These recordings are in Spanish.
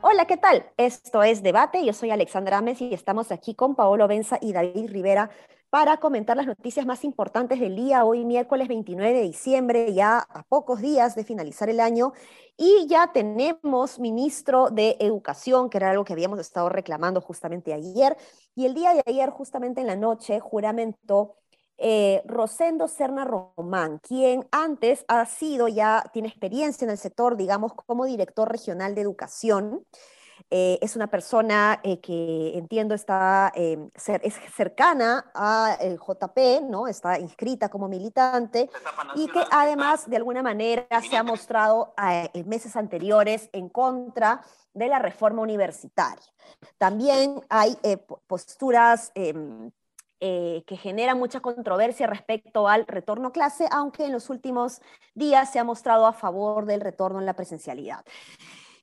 Hola, ¿qué tal? Esto es Debate. Yo soy Alexandra Ames y estamos aquí con Paolo Benza y David Rivera para comentar las noticias más importantes del día, hoy miércoles 29 de diciembre, ya a pocos días de finalizar el año. Y ya tenemos ministro de Educación, que era algo que habíamos estado reclamando justamente ayer. Y el día de ayer, justamente en la noche, juramentó eh, Rosendo Serna Román, quien antes ha sido ya, tiene experiencia en el sector, digamos, como director regional de educación. Eh, es una persona eh, que entiendo está es cercana al JP, ¿no? Está inscrita como militante y que además de alguna manera se ha mostrado en meses anteriores en contra de la reforma universitaria. También hay posturas em, eh, que genera mucha controversia respecto al retorno a clase, aunque en los últimos días se ha mostrado a favor del retorno en la presencialidad.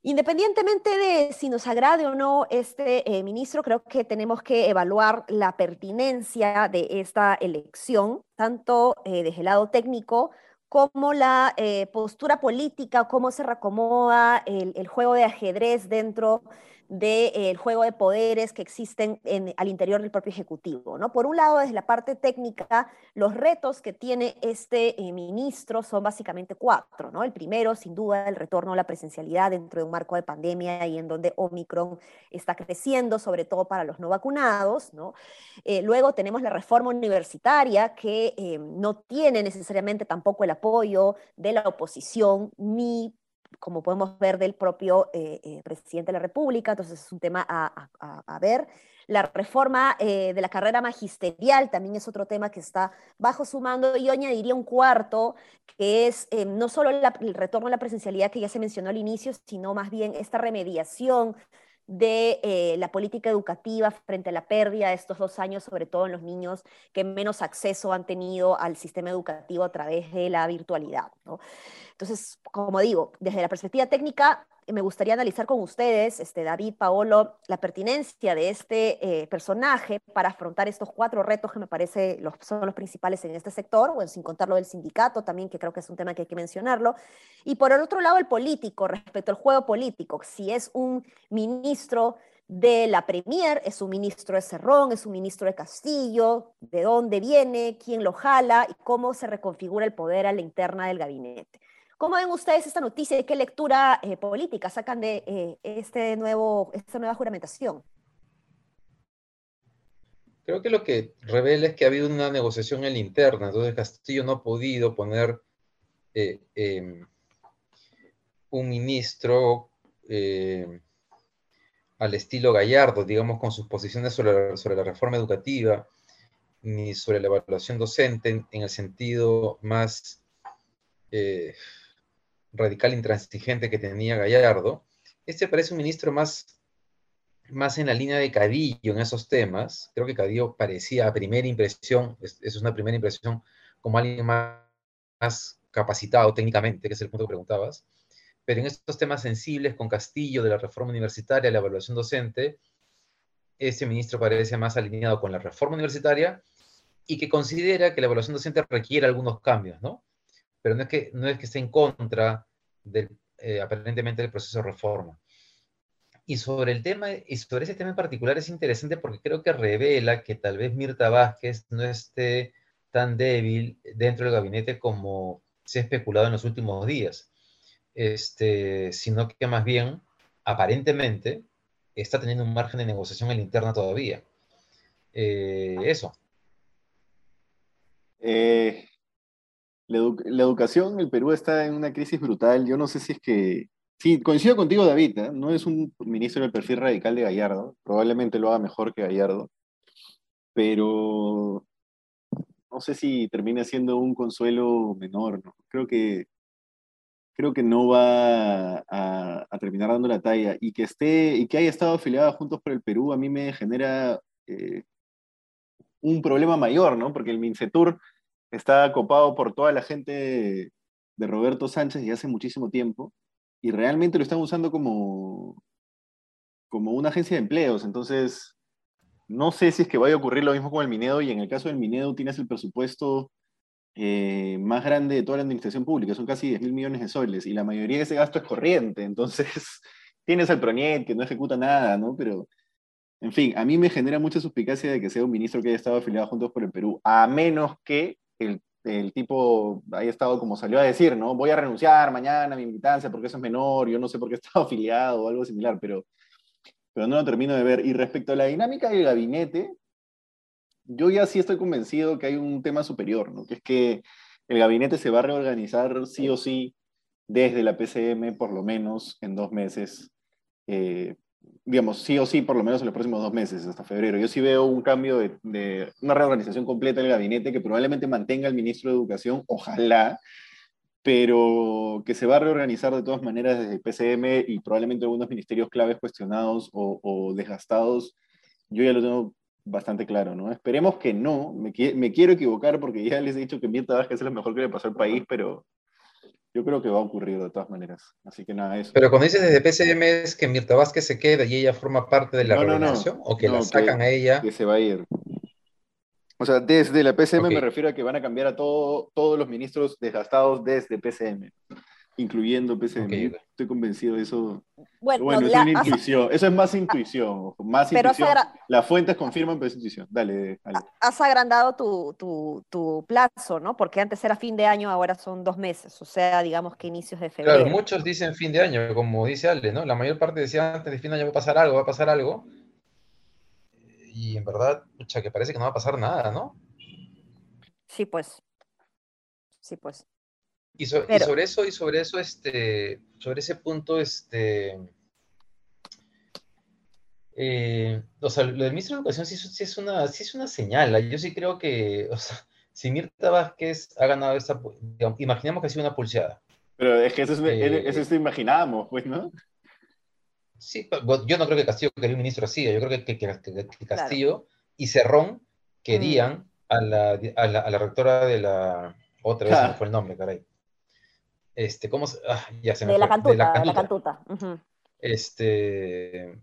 Independientemente de si nos agrade o no este eh, ministro, creo que tenemos que evaluar la pertinencia de esta elección, tanto eh, desde el lado técnico como la postura política, cómo se reacomoda el, el, juego de ajedrez dentro del juego de poderes que existen al interior del propio Ejecutivo. ¿no? Por un lado, desde la parte técnica, los retos que tiene este eh, ministro son básicamente cuatro. ¿no? El primero, sin duda, el retorno a la presencialidad dentro de un marco de pandemia y en donde Omicron está creciendo, sobre todo para los no vacunados. ¿no? Eh, luego tenemos la reforma universitaria, que eh, no tiene necesariamente tampoco el apoyo de la oposición ni como podemos ver, del propio eh, eh, presidente de la República, entonces es un tema a, ver. La reforma eh, de la carrera magisterial también es otro tema que está bajo su mando. Y yo añadiría un cuarto, que es no solo el retorno a la presencialidad que ya se mencionó al inicio, sino más bien esta remediación de la política educativa frente a la pérdida de estos dos años, sobre todo en los niños que menos acceso han tenido al sistema educativo a través de la virtualidad. Entonces, como digo, desde la perspectiva técnica, me gustaría analizar con ustedes, este, David, Paolo, la pertinencia de este eh, personaje para afrontar estos cuatro retos que me parece los, son los principales en este sector, bueno, sin contar lo del sindicato también, que creo que es un tema que hay que mencionarlo. Y por el otro lado, el político, respecto al juego político, si es un ministro de la Premier, es un ministro de Cerrón, es un ministro de Castillo, de dónde viene, quién lo jala y cómo se reconfigura el poder a la interna del gabinete. ¿Cómo ven ustedes esta noticia y qué lectura eh, política sacan de eh, este nuevo, esta nueva juramentación? Creo que lo que revela es que ha habido una negociación en la interna, entonces Castillo no ha podido poner eh, em, un ministro al estilo Gallardo, digamos, con sus posiciones sobre la reforma educativa, ni sobre la evaluación docente en, el sentido más radical intransigente que tenía Gallardo, este parece un ministro más, más en la línea de Cadillo en esos temas. Creo que Cadillo parecía a primera impresión, eso es una primera impresión, como alguien más, capacitado técnicamente, que es el punto que preguntabas. Pero en estos temas sensibles, con Castillo, de la reforma universitaria, la evaluación docente, ese ministro parece más alineado con la reforma universitaria y que considera que la evaluación docente requiere algunos cambios, ¿no? Pero no es que, no es que esté en contra del, eh, aparentemente del proceso de reforma. Y sobre el tema, y sobre ese tema en particular es interesante porque creo que revela que tal vez Mirta Vázquez no esté tan débil dentro del gabinete como se ha especulado en los últimos días, este, sino que más bien, aparentemente, está teniendo un margen de negociación en la interna todavía. Eh, eso. Eh, la, educación en el Perú está en una crisis brutal. Yo no sé si es que... Sí, coincido contigo, David. ¿eh? No es un ministro del perfil radical de Gallardo. Probablemente lo haga mejor que Gallardo. Pero no sé si termina siendo un consuelo menor. ¿no? Creo que creo que no va a, terminar dando la talla. Y que esté, y que haya estado afiliado a Juntos por el Perú, a mí me genera eh, un problema mayor, ¿no? Porque el Mincetur está copado por toda la gente de Roberto Sánchez y hace muchísimo tiempo, y realmente lo están usando como, como una agencia de empleos. Entonces, no sé si es que vaya a ocurrir lo mismo con el Minedo y en el caso del Minedo tienes el presupuesto eh, más grande de toda la administración pública, son casi 10 mil millones de soles y la mayoría de ese gasto es corriente, entonces tienes al PRONIET que no ejecuta nada, ¿no? Pero, en fin, a mí me genera mucha suspicacia de que sea un ministro que haya estado afiliado Juntos por el Perú, a menos que el, el tipo haya estado como salió a decir, ¿no? Voy a renunciar mañana a mi militancia porque eso es menor, yo no sé por qué he estado afiliado o algo similar, pero pero no lo termino de ver. Y respecto a la dinámica del gabinete, yo ya sí estoy convencido que hay un tema superior, ¿no? que es que el gabinete se va a reorganizar sí o sí desde la PCM por lo menos en dos meses, eh, digamos, sí o sí por lo menos en los próximos dos meses, hasta febrero. Yo sí veo un cambio de, de una reorganización completa del gabinete que probablemente mantenga al ministro de Educación, ojalá, pero que se va a reorganizar de todas maneras desde el PCM y probablemente algunos ministerios claves cuestionados o, desgastados, yo ya lo tengo bastante claro, ¿no? Esperemos que no, me, me, quiero equivocar porque ya les he dicho que Mirta Vázquez es lo mejor que le pasó al país, pero yo creo que va a ocurrir de todas maneras. Así que nada, eso. Pero cuando dices desde PCM es que Mirta Vázquez se queda y ella forma parte de la reorganización o que la sacan a ella. Que se va a ir. O sea, desde la PCM me refiero a que van a cambiar a todo, todos los ministros desgastados desde PCM, incluyendo PCM. Estoy convencido de eso. Bueno, eso es intuición. Eso es más intuición. Más pero intuición. Las fuentes confirman, pero es intuición. Dale, dale. Has agrandado tu, tu, tu, plazo, ¿no? Porque antes era fin de año, ahora son dos meses. O sea, digamos que inicios de febrero. Claro, muchos dicen fin de año, como dice Ale, ¿no? La mayor parte decía antes de fin de año va a pasar algo, va a pasar algo y en verdad, mucha que parece que no va a pasar nada, ¿no? Sí, pues. Sí, pues. Y, sobre eso, y sobre eso, este, sobre ese punto, este, eh, o sea, lo del ministro de Educación sí, es una, sí es una señal. Yo sí creo que, o sea, si Mirta Vázquez ha ganado esta, imaginemos que ha sido una pulseada. Pero es que eso es, eh, eso es imaginábamos, pues, ¿no? Sí, yo no creo que Castillo quería un ministro así, yo creo que, Castillo y Cerrón querían mm. a, la, a, la, rectora de la... Otra vez se me fue el nombre, caray. Este, ¿cómo se...? Ah, ya se me de, fue. La cantuta, de la cantuta. Este...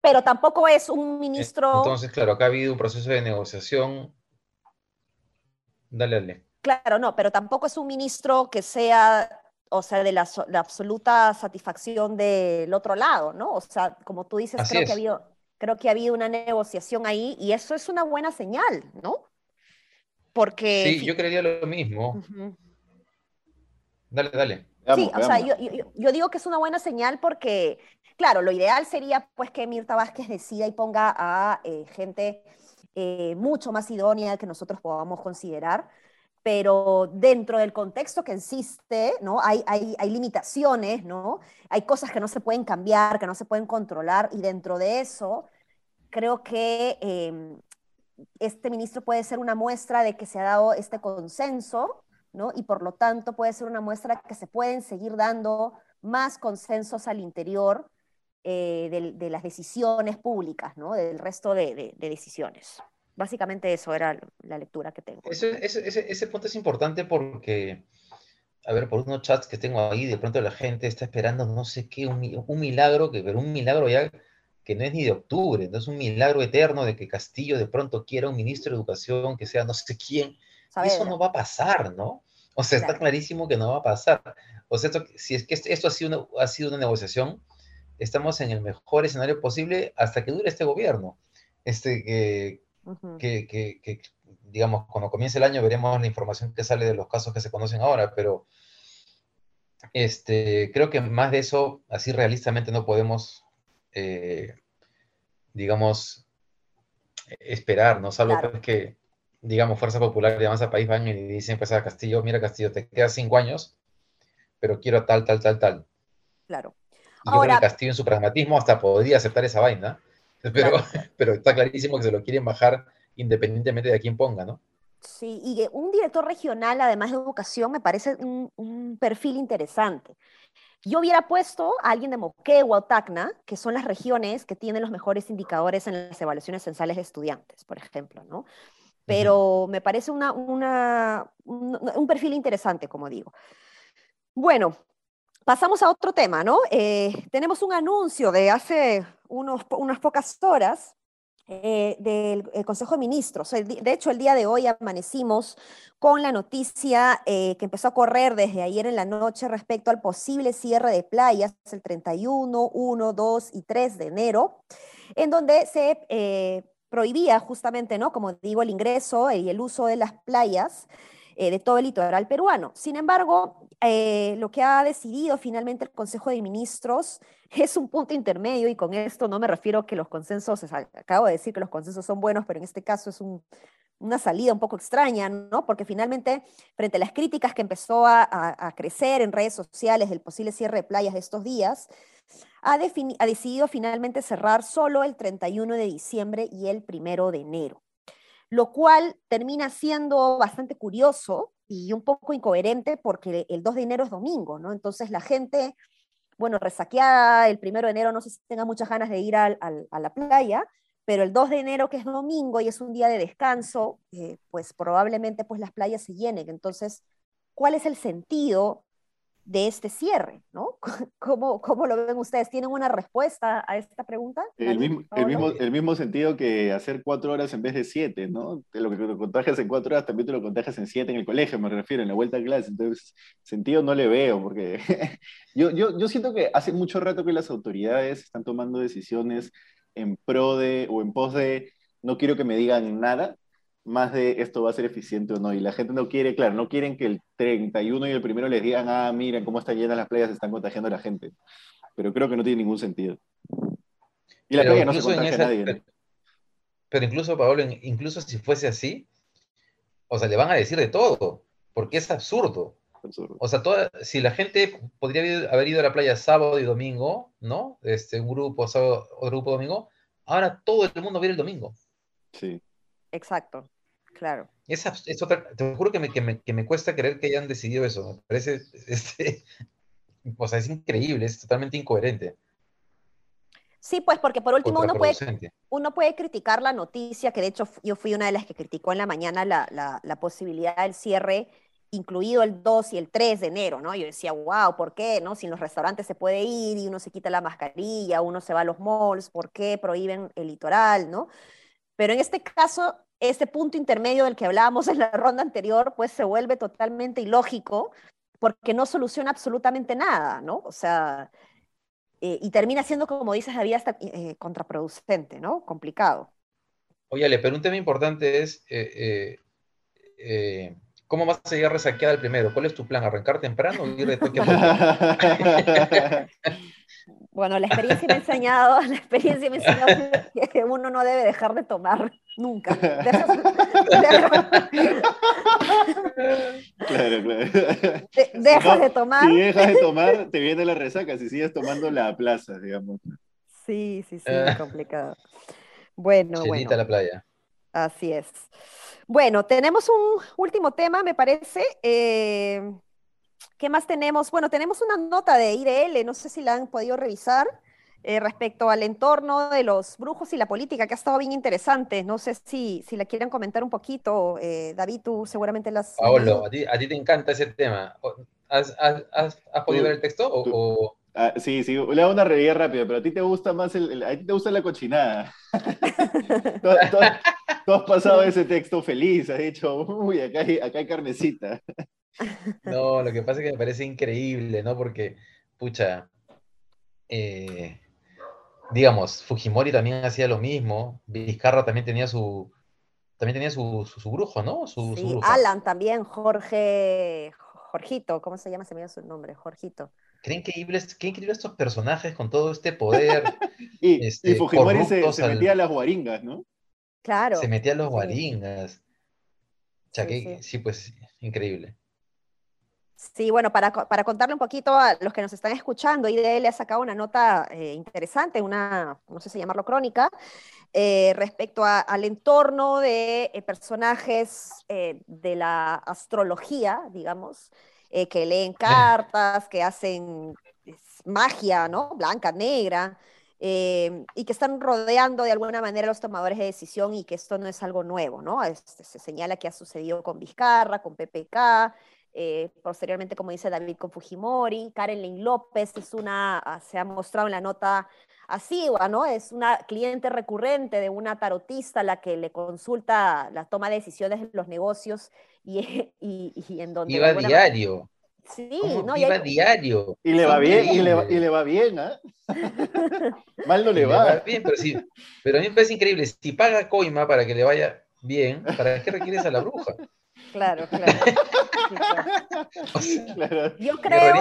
Pero tampoco es un ministro... Entonces, claro, acá ha habido un proceso de negociación. Dale, dale. Claro, no, pero tampoco es un ministro que sea o sea, de la, absoluta satisfacción del otro lado, ¿no? O sea, como tú dices, creo que, ha habido, creo que ha habido una negociación ahí y eso es una buena señal, ¿no? Porque... Sí, yo creería lo mismo. Dale, dale. sí, o sea, yo, yo, digo que es una buena señal porque, claro, lo ideal sería pues que Mirta Vázquez decida y ponga a eh, gente eh, mucho más idónea que nosotros podamos considerar, pero dentro del contexto que existe, ¿no? Hay, hay, hay, limitaciones, ¿no? Hay cosas que no se pueden cambiar, que no se pueden controlar, y dentro de eso, creo que em, este ministro puede ser una muestra de que se ha dado este consenso, ¿no? Y por lo tanto puede ser una muestra que se pueden seguir dando más consensos al interior eh, de, las decisiones públicas, ¿no? Del resto de decisiones. Básicamente eso era la lectura que tengo. Ese, punto es importante porque, a ver, por unos chats que tengo ahí, de pronto la gente está esperando no sé qué, un, un milagro, que, pero un milagro ya que no es ni de octubre, no es un milagro eterno de que Castillo de pronto quiera un ministro de Educación que sea no sé quién. Eso no va a pasar, ¿no? O sea, está clarísimo que no va a pasar. O sea, si es que esto ha sido, una, ha sido una negociación, estamos en el mejor escenario posible hasta que dure este gobierno. Este, que, que, digamos, cuando comience el año veremos la información que sale de los casos que se conocen ahora, pero este, creo que más de eso, así realistamente no podemos, eh, digamos, esperar, ¿no? Salvo pues que, digamos, Fuerza Popular y Avanza País van y dicen pues a Castillo, mira Castillo, te quedas cinco años, pero quiero tal, tal, tal, tal. Claro. Y yo creo que Castillo en su pragmatismo hasta podría aceptar esa vaina, pero, pero está clarísimo que se lo quieren bajar independientemente de a quién ponga, ¿no? Sí, y un director regional, además de educación, me parece un, perfil interesante. Yo hubiera puesto a alguien de Moquegua o Tacna, que son las regiones que tienen los mejores indicadores en las evaluaciones censales de estudiantes, por ejemplo, ¿no? Pero me parece una, un perfil interesante, como digo. Bueno, pasamos a otro tema, ¿no? Eh, tenemos un anuncio de hace unos, unas pocas horas eh, del Consejo de Ministros. De hecho, el día de hoy amanecimos con la noticia eh, que empezó a correr desde ayer en la noche respecto al posible cierre de playas el 31, 1, 2 y 3 de enero, en donde se prohibía justamente, ¿no? Como digo, el ingreso y el uso de las playas de todo el litoral peruano. Sin embargo, lo que ha decidido finalmente el Consejo de Ministros es un punto intermedio y con esto no me refiero a que los consensos, acabo de decir que los consensos son buenos, pero en este caso es una salida un poco extraña, ¿no? Porque finalmente, frente a las críticas que empezó a, crecer en redes sociales del posible cierre de playas de estos días, ha, decidido finalmente cerrar solo el 31 de diciembre y el 1 de enero, lo cual termina siendo bastante curioso y un poco incoherente porque el 2 de enero es domingo, ¿no? Entonces la gente bueno, resaqueada, el primero de enero no sé si tenga muchas ganas de ir a la playa, pero el 2 de enero, que es domingo y es un día de descanso, eh, pues probablemente pues las playas se llenen. Entonces, ¿cuál es el sentido de este cierre, ¿no? ¿Cómo, ¿Cómo, lo ven ustedes? ¿Tienen una respuesta a esta pregunta? El mismo, el mismo, el, mismo, sentido que hacer cuatro horas en vez de siete, ¿no? Lo que te contagias en cuatro horas también te lo contagias en siete en el colegio, me refiero, en la vuelta a clase. Entonces, sentido no le veo, porque yo, yo, yo siento que hace mucho rato que las autoridades están tomando decisiones en pro de o en pos de no quiero que me digan nada, más de esto va a ser eficiente o no. Y la gente no quiere, claro, no quieren que el 31 y el primero les digan, ah, miren cómo están llenas las playas, se están contagiando a la gente. Pero creo que no tiene ningún sentido. Y la playa no se contagia a nadie. Pero, incluso, Pablo, incluso si fuese así, o sea, le van a decir de todo, porque es absurdo. O sea, toda, si la gente podría haber ido a la playa sábado y domingo, ¿no? Este, un grupo sábado, otro grupo domingo, ahora todo el mundo viene el domingo. Sí. Exacto, claro. Es, te juro que me, que, me, cuesta creer que hayan decidido eso. Me parece, este, o sea, es increíble, es totalmente incoherente. Sí, pues porque por último uno puede, uno puede criticar la noticia, que de hecho yo fui una de las que criticó en la mañana la, la, la, posibilidad del cierre, incluido el 2 y el 3 de enero, ¿no? Yo decía, wow, ¿por qué? ¿No? Si en los restaurantes se puede ir y uno se quita la mascarilla, uno se va a los malls, ¿por qué prohíben el litoral, ¿no? Pero en este caso, ese punto intermedio del que hablábamos en la ronda anterior, pues se vuelve totalmente ilógico porque no soluciona absolutamente nada, ¿no? O sea, eh, y termina siendo, como dices, David, hasta eh, contraproducente, ¿no? Complicado. Oye, pero un tema importante es, eh, ¿cómo vas a llegar resaqueada al primero? ¿Cuál es tu plan? ¿Arrancar temprano o ir de toque a Bueno, la experiencia me ha enseñado, la experiencia me ha enseñado que uno no debe dejar de tomar nunca. Dejas, claro, claro. dejas de tomar. Si dejas de tomar, te viene la resaca, si sigues tomando la plaza, digamos. Sí, sí, sí, es complicado. Bueno, bueno. la playa. Así es. Bueno, tenemos un último tema, me parece. Eh, ¿Qué más tenemos? Bueno, tenemos una nota de IDL, no sé si la han podido revisar, eh, respecto al entorno de los brujos y la política, que ha estado bien interesante. No sé si, si la quieren comentar un poquito. Eh, David, tú seguramente las... Paolo, a ti, a ti te encanta ese tema. ¿Has, has, has, podido ver el texto? O, ah, sí, sí, le hago una revía rápida, pero a ti te gusta más el, a ti te gusta la cochinada. tú, has pasado ese texto feliz, has dicho, uy, acá hay, acá hay carnecita. No, lo que pasa es que me parece increíble, ¿no? Porque, pucha, eh, digamos, Fujimori también hacía lo mismo, Vizcarra también tenía su, también tenía su, su, brujo, ¿no? Su, sí, Alan también, Jorge, Jorgito, ¿cómo se llama? Se me dio su nombre, Jorgito. Qué increíble, qué increíble estos personajes con todo este poder. y, este, Fujimori se, metía a las guaringas, ¿no? Claro. Se metía a los guaringas. O sea, que, sí, pues, increíble. Sí, bueno, para, para, contarle un poquito a los que nos están escuchando, IDL ha sacado una nota eh, interesante, una, no sé si llamarlo crónica, eh, respecto al entorno de eh, personajes de la astrología, digamos, que leen cartas, que hacen magia, ¿no? Blanca, negra, y que están rodeando de alguna manera a los tomadores de decisión y que esto no es algo nuevo, ¿no? Este, se señala que ha sucedido con Vizcarra, con PPK, eh, posteriormente, como dice David con Fujimori, Karen Lynn López es una, ah, se ha mostrado en la nota así, ¿no? Es una cliente recurrente de una tarotista la que le consulta la toma de decisiones en los negocios y, y, en donde... Iba diario. Sí, no, iba diario. Y le va bien, y le va, y le va bien, ¿ah? Mal no le va. bien, pero, sí, pero a mí me parece increíble, si paga coima para que le vaya bien, ¿para qué requieres a la bruja? Claro, claro. Yo, creo,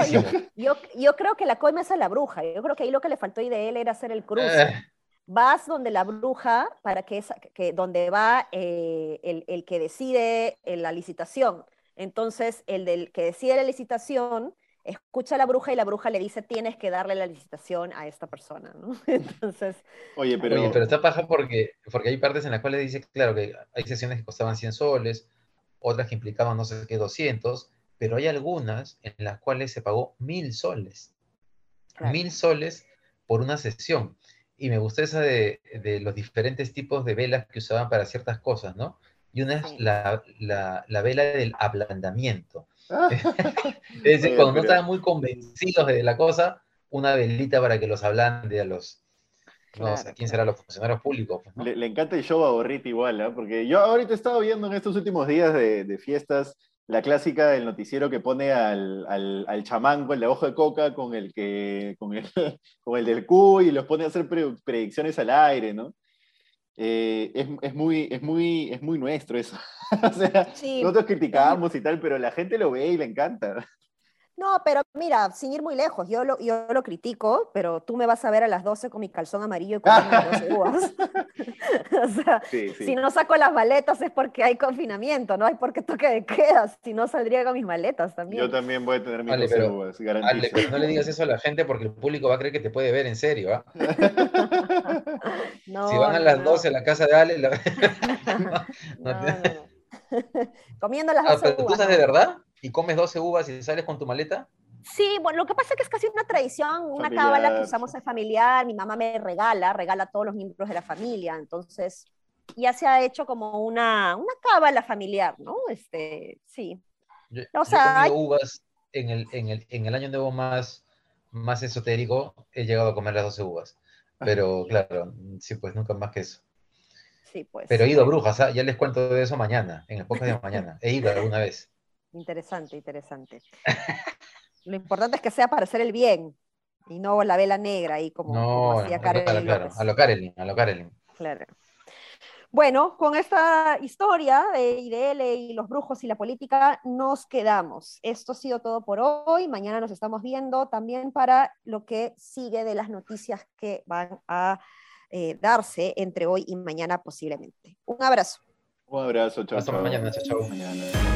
yo, yo, creo que la coima es a la bruja. Yo creo que ahí lo que le faltó a él era hacer el cruce. Eh. Vas donde la bruja, para que, esa, que donde va eh, el, el, que decide en la licitación. Entonces, el del que decide la licitación escucha a la bruja y la bruja le dice tienes que darle la licitación a esta persona, ¿no? Entonces... Oye, pero... pero está paja porque, porque hay partes en las cuales dice, claro, que hay sesiones que costaban 100 soles, otras que implicaban no sé qué 200, pero hay algunas en las cuales se pagó mil soles. Mil soles por una sesión. Y me gustó esa de, los diferentes tipos de velas que usaban para ciertas cosas, ¿no? Y una es la, vela del ablandamiento. Es decir, cuando no estaban muy convencidos de la cosa, una velita para que los ablande a los, no sé, ¿quién será los funcionarios públicos? Pues, le, encanta el show a Borrita igual, ¿eh? porque yo ahorita he estado viendo en estos últimos días de, fiestas la clásica del noticiero que pone al, al, al, chamán con el de ojo de coca con el, que, con el, con el del Q y los pone a hacer predicciones al aire, ¿no? Eh, es, es, muy, es, muy, es muy nuestro eso. o sea, nosotros criticamos y tal, pero la gente lo ve y le encanta. No, pero mira, sin ir muy lejos, yo lo, yo lo critico, pero tú me vas a ver a las 12 con mi calzón amarillo y con las 12 uvas. o sea, si no saco las maletas es porque hay confinamiento, no hay porque toque de queda, si no saldría con mis maletas también. Yo también voy a tener mis 12 uvas, Ale, pero no le digas eso a la gente porque el público va a creer que te puede ver en serio, ¿ah? si van a las 12 a la casa de Ale... La... Comiendo las 12 ah, pero ¿Tú sabes de verdad? Y comes 12 uvas y sales con tu maleta? Sí, bueno, lo que pasa es que es casi una tradición, una cábala que usamos en familiar, mi mamá me regala, regala a todos los miembros de la familia, entonces ya se ha hecho como una, una cábala familiar, ¿no? Este, sí. Yo, o sea, he comido uvas en el, en, el, en el año nuevo más, más esotérico, he llegado a comer las 12 uvas, pero claro, sí, pues nunca más que eso. Sí, pues. Pero he ido a brujas, ¿ah? ya les cuento de eso mañana, en el podcast de mañana. He ido alguna vez. Interesante, interesante. Lo importante es que sea para hacer el bien y no la vela negra y como, hacía Karen. Claro, a lo Karelin, a lo Karelin. Claro. Bueno, con esta historia de IDL y los brujos y la política nos quedamos. Esto ha sido todo por hoy. Mañana nos estamos viendo también para lo que sigue de las noticias que van a eh, darse entre hoy y mañana posiblemente. Un abrazo. Un abrazo, chao. Hasta mañana, chao, chao. Mañana.